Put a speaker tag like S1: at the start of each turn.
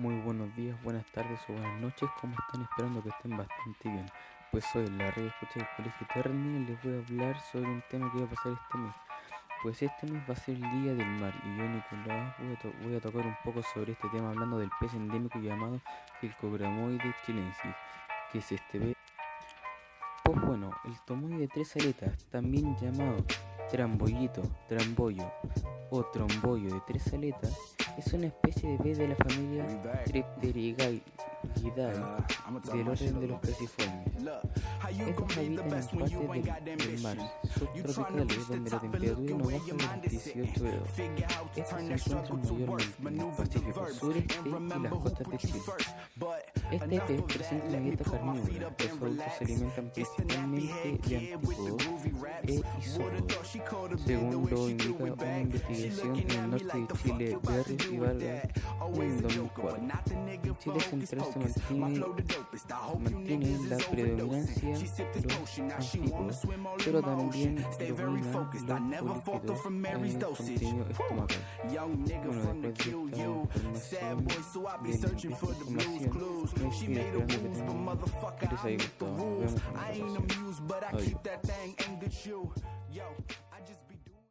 S1: Muy buenos días, buenas tardes o buenas noches, ¿cómo están? Esperando que estén bastante bien. Pues soy la red escucha del Colegio Eternia y les voy a hablar sobre un tema que va a pasar este mes. Pues este mes va a ser el Día del Mar y yo, Nicolás, voy a, voy a tocar un poco sobre este tema hablando del pez endémico llamado el Cogramoide chilensis, que es este pez. Pues bueno, el tomoide de tres aletas, también llamado trambollito, trambollo o trombollo de tres aletas, es una especie de pez de la familia Tripteridae del orden de los cruciformes. Estos habitan en partes del, del mar. Subtropicales donde la temperatura no baja de los 18 grados. Estos se encuentran mayormente en el Pacífico sureste y las costas de Chile. Este pez presenta una dieta carnívora, los adultos se alimentan principalmente de antípodos e isópodos, según lo indica una investigación en el norte de Chile, Berries y Vargas en 2004. En Chile central se mantiene, mantiene la predominancia de los antípodos, pero también dominan los polípidos en el contenido estomacal. Bueno, después de esta información, de la información, me estoy esperando que tengan les haya gustado. Nos vemos en otra ocasión. Adiós.